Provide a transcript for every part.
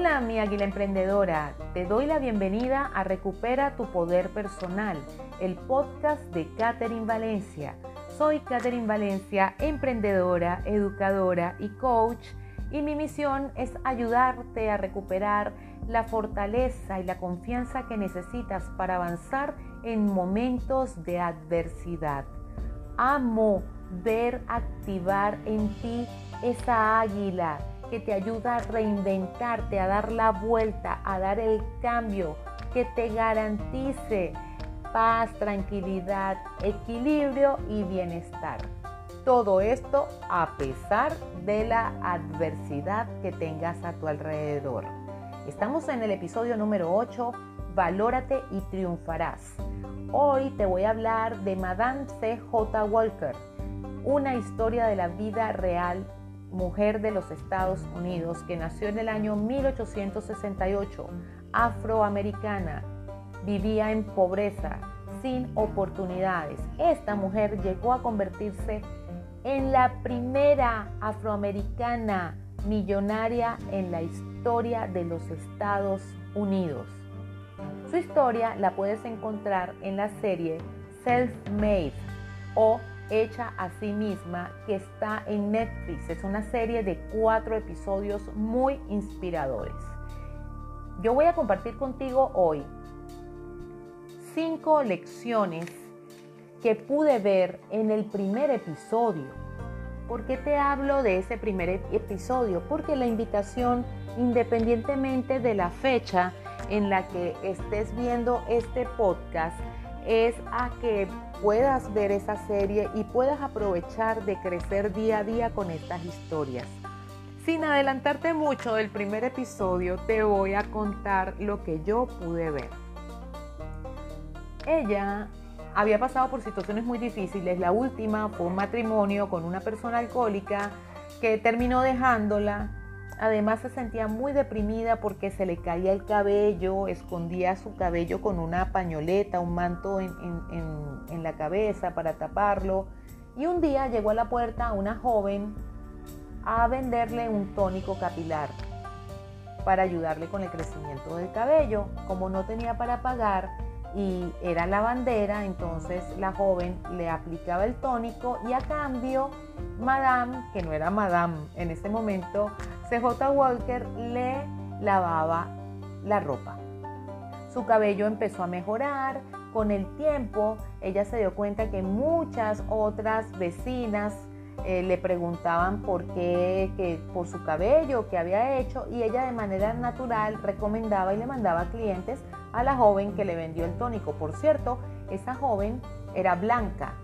Hola mi águila emprendedora, te doy la bienvenida a Recupera tu Poder Personal, el podcast de Catherine Valencia. Soy Catherine Valencia, emprendedora, educadora y coach y mi misión es ayudarte a recuperar la fortaleza y la confianza que necesitas para avanzar en momentos de adversidad. Amo ver activar en ti esa águila que te ayuda a reinventarte, a dar la vuelta, a dar el cambio, que te garantice paz, tranquilidad, equilibrio y bienestar. Todo esto a pesar de la adversidad que tengas a tu alrededor. Estamos en el episodio número 8, Valórate y triunfarás. Hoy te voy a hablar de Madame C.J. Walker, una historia de la vida real mujer de los Estados Unidos que nació en el año 1868, afroamericana, vivía en pobreza, sin oportunidades. Esta mujer llegó a convertirse en la primera afroamericana millonaria en la historia de los Estados Unidos. Su historia la puedes encontrar en la serie Self-Made o hecha a sí misma que está en Netflix. Es una serie de cuatro episodios muy inspiradores. Yo voy a compartir contigo hoy cinco lecciones que pude ver en el primer episodio. ¿Por qué te hablo de ese primer episodio? Porque la invitación, independientemente de la fecha en la que estés viendo este podcast, es a que puedas ver esa serie y puedas aprovechar de crecer día a día con estas historias. Sin adelantarte mucho del primer episodio, te voy a contar lo que yo pude ver. Ella había pasado por situaciones muy difíciles. La última fue un matrimonio con una persona alcohólica que terminó dejándola Además se sentía muy deprimida porque se le caía el cabello, escondía su cabello con una pañoleta, un manto en, la cabeza para taparlo. Y un día llegó a la puerta una joven a venderle un tónico capilar para ayudarle con el crecimiento del cabello. Como no tenía para pagar y era lavandera, entonces la joven le aplicaba el tónico y a cambio Madame, que no era Madame en ese momento, CJ Walker le lavaba la ropa. Su cabello empezó a mejorar. Con el tiempo, ella se dio cuenta que muchas otras vecinas eh, le preguntaban por qué, que, por su cabello, qué había hecho, y ella de manera natural recomendaba y le mandaba clientes a la joven que le vendió el tónico. Por cierto, esa joven era blanca.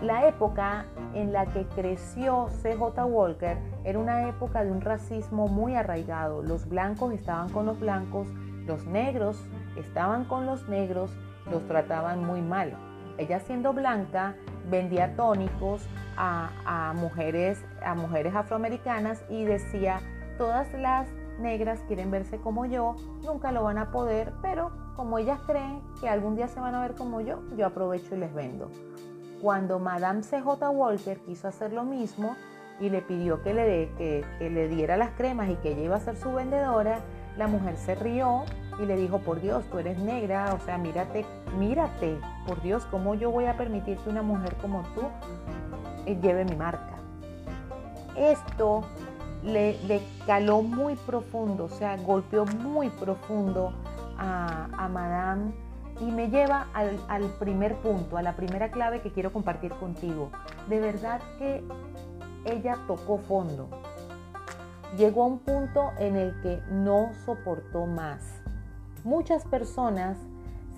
La época en la que creció CJ Walker era una época de un racismo muy arraigado. Los blancos estaban con los blancos, los negros estaban con los negros, los trataban muy mal. Ella siendo blanca vendía tónicos a, mujeres, a mujeres afroamericanas y decía, todas las negras quieren verse como yo, nunca lo van a poder, pero como ellas creen que algún día se van a ver como yo, yo aprovecho y les vendo. Cuando Madame CJ Walker quiso hacer lo mismo y le pidió que le, diera las cremas y que ella iba a ser su vendedora, la mujer se rió y le dijo, por Dios, tú eres negra, o sea, mírate, mírate, por Dios, ¿cómo yo voy a permitir que una mujer como tú eh, lleve mi marca? Esto le, le, caló muy profundo, o sea, golpeó muy profundo a, a Madame y me lleva al, primer punto, a la primera clave que quiero compartir contigo. De verdad que ella tocó fondo. Llegó a un punto en el que no soportó más. Muchas personas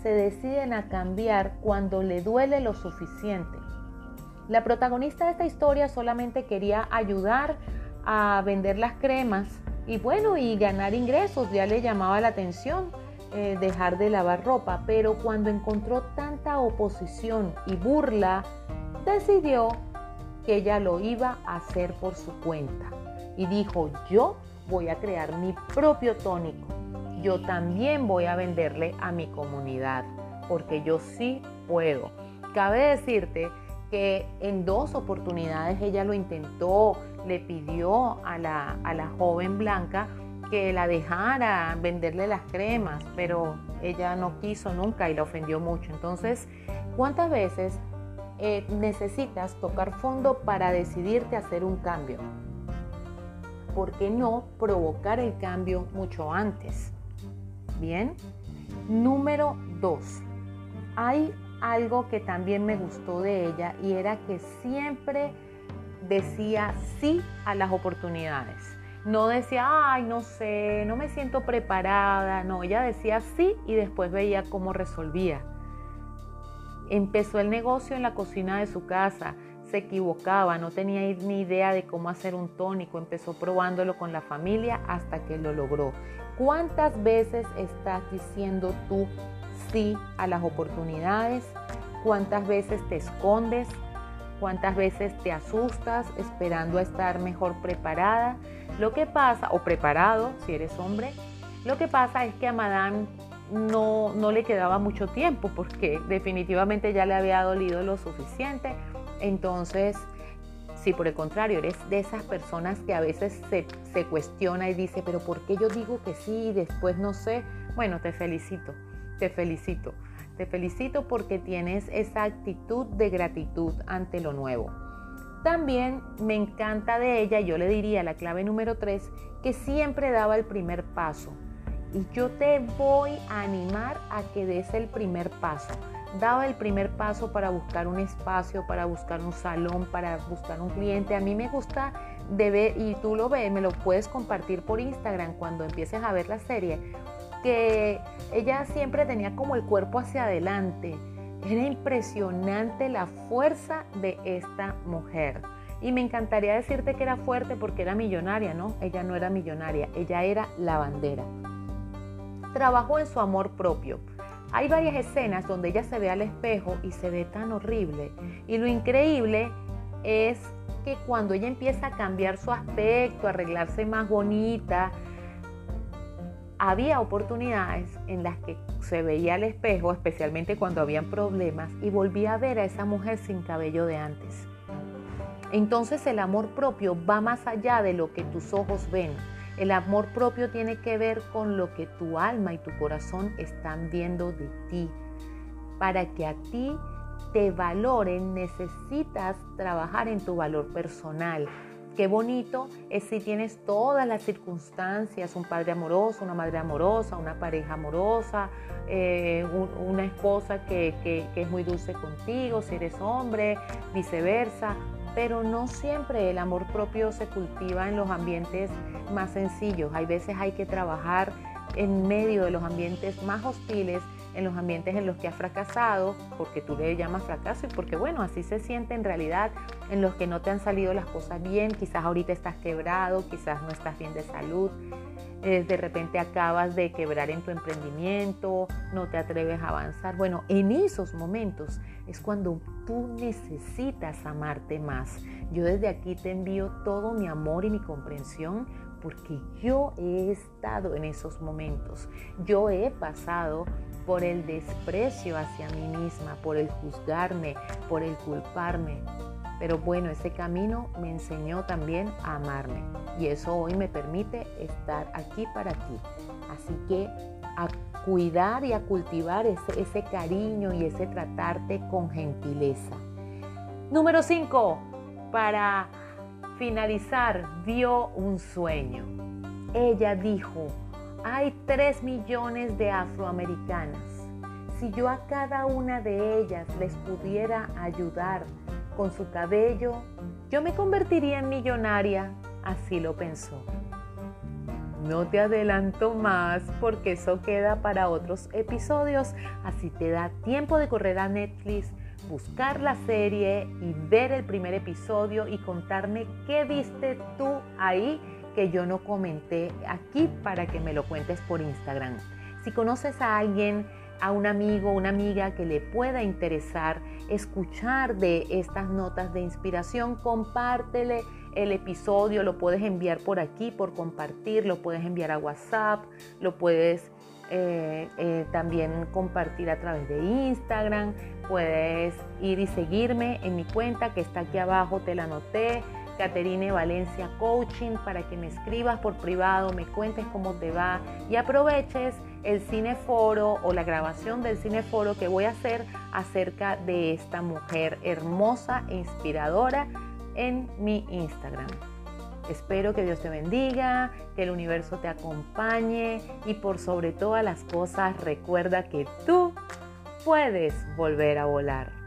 se deciden a cambiar cuando le duele lo suficiente. La protagonista de esta historia solamente quería ayudar a vender las cremas y bueno, y ganar ingresos, ya le llamaba la atención eh, dejar de lavar ropa, pero cuando encontró tanta oposición y burla, decidió que ella lo iba a hacer por su cuenta. Y dijo, yo voy a crear mi propio tónico. Yo también voy a venderle a mi comunidad, porque yo sí puedo. Cabe decirte que en dos oportunidades ella lo intentó, le pidió a la, a la joven blanca que la dejara venderle las cremas, pero ella no quiso nunca y la ofendió mucho. Entonces, ¿cuántas veces eh, necesitas tocar fondo para decidirte hacer un cambio? ¿Por qué no provocar el cambio mucho antes? Bien. Número dos. Hay algo que también me gustó de ella y era que siempre decía sí a las oportunidades. No decía, ay, no sé, no me siento preparada. No, ella decía sí y después veía cómo resolvía. Empezó el negocio en la cocina de su casa, se equivocaba, no tenía ni idea de cómo hacer un tónico, empezó probándolo con la familia hasta que lo logró. ¿Cuántas veces estás diciendo tú sí a las oportunidades? ¿Cuántas veces te escondes? ¿Cuántas veces te asustas esperando a estar mejor preparada? Lo que pasa, o preparado si eres hombre, lo que pasa es que a Madame no, no le quedaba mucho tiempo porque definitivamente ya le había dolido lo suficiente. Entonces, si por el contrario eres de esas personas que a veces se, se cuestiona y dice, pero ¿por qué yo digo que sí y después no sé? Bueno, te felicito, te felicito. Te felicito porque tienes esa actitud de gratitud ante lo nuevo. También me encanta de ella, yo le diría la clave número 3, que siempre daba el primer paso. Y yo te voy a animar a que des el primer paso. Daba el primer paso para buscar un espacio, para buscar un salón, para buscar un cliente. A mí me gusta de ver, y tú lo ves, me lo puedes compartir por Instagram cuando empieces a ver la serie, que ella siempre tenía como el cuerpo hacia adelante. Era impresionante la fuerza de esta mujer. Y me encantaría decirte que era fuerte porque era millonaria, ¿no? Ella no era millonaria, ella era la bandera. Trabajó en su amor propio. Hay varias escenas donde ella se ve al espejo y se ve tan horrible. Y lo increíble es que cuando ella empieza a cambiar su aspecto, a arreglarse más bonita, había oportunidades en las que se veía al espejo, especialmente cuando habían problemas, y volvía a ver a esa mujer sin cabello de antes. Entonces el amor propio va más allá de lo que tus ojos ven. El amor propio tiene que ver con lo que tu alma y tu corazón están viendo de ti. Para que a ti te valoren necesitas trabajar en tu valor personal, Qué bonito es si tienes todas las circunstancias, un padre amoroso, una madre amorosa, una pareja amorosa, eh, una esposa que, que es muy dulce contigo, si eres hombre, viceversa, pero no siempre el amor propio se cultiva en los ambientes más sencillos. Hay veces hay que trabajar en medio de los ambientes más hostiles en los ambientes en los que ha fracasado, porque tú le llamas fracaso y porque bueno, así se siente en realidad, en los que no te han salido las cosas bien, quizás ahorita estás quebrado, quizás no estás bien de salud, eh, de repente acabas de quebrar en tu emprendimiento, no te atreves a avanzar. Bueno, en esos momentos es cuando tú necesitas amarte más. Yo desde aquí te envío todo mi amor y mi comprensión porque yo he estado en esos momentos. Yo he pasado por el desprecio hacia mí misma, por el juzgarme, por el culparme. Pero bueno, ese camino me enseñó también a amarme y eso hoy me permite estar aquí para ti. Así que a cuidar y a cultivar ese, ese cariño y ese tratarte con gentileza. Número 5. Para finalizar, vio un sueño. Ella dijo, hay tres millones de afroamericanas. Si yo a cada una de ellas les pudiera ayudar con su cabello, yo me convertiría en millonaria. Así lo pensó. No te adelanto más porque eso queda para otros episodios, así te da tiempo de correr a Netflix, buscar la serie y ver el primer episodio y contarme qué viste tú ahí que yo no comenté aquí para que me lo cuentes por Instagram. Si conoces a alguien, a un amigo, una amiga que le pueda interesar escuchar de estas notas de inspiración, compártele el episodio, lo puedes enviar por aquí, por compartir, lo puedes enviar a WhatsApp, lo puedes eh, eh, también compartir a través de Instagram, puedes ir y seguirme en mi cuenta que está aquí abajo, te la anoté Caterine Valencia Coaching para que me escribas por privado, me cuentes cómo te va y aproveches el cineforo o la grabación del cineforo que voy a hacer acerca de esta mujer hermosa e inspiradora en mi Instagram. Espero que Dios te bendiga, que el universo te acompañe y por sobre todas las cosas recuerda que tú puedes volver a volar.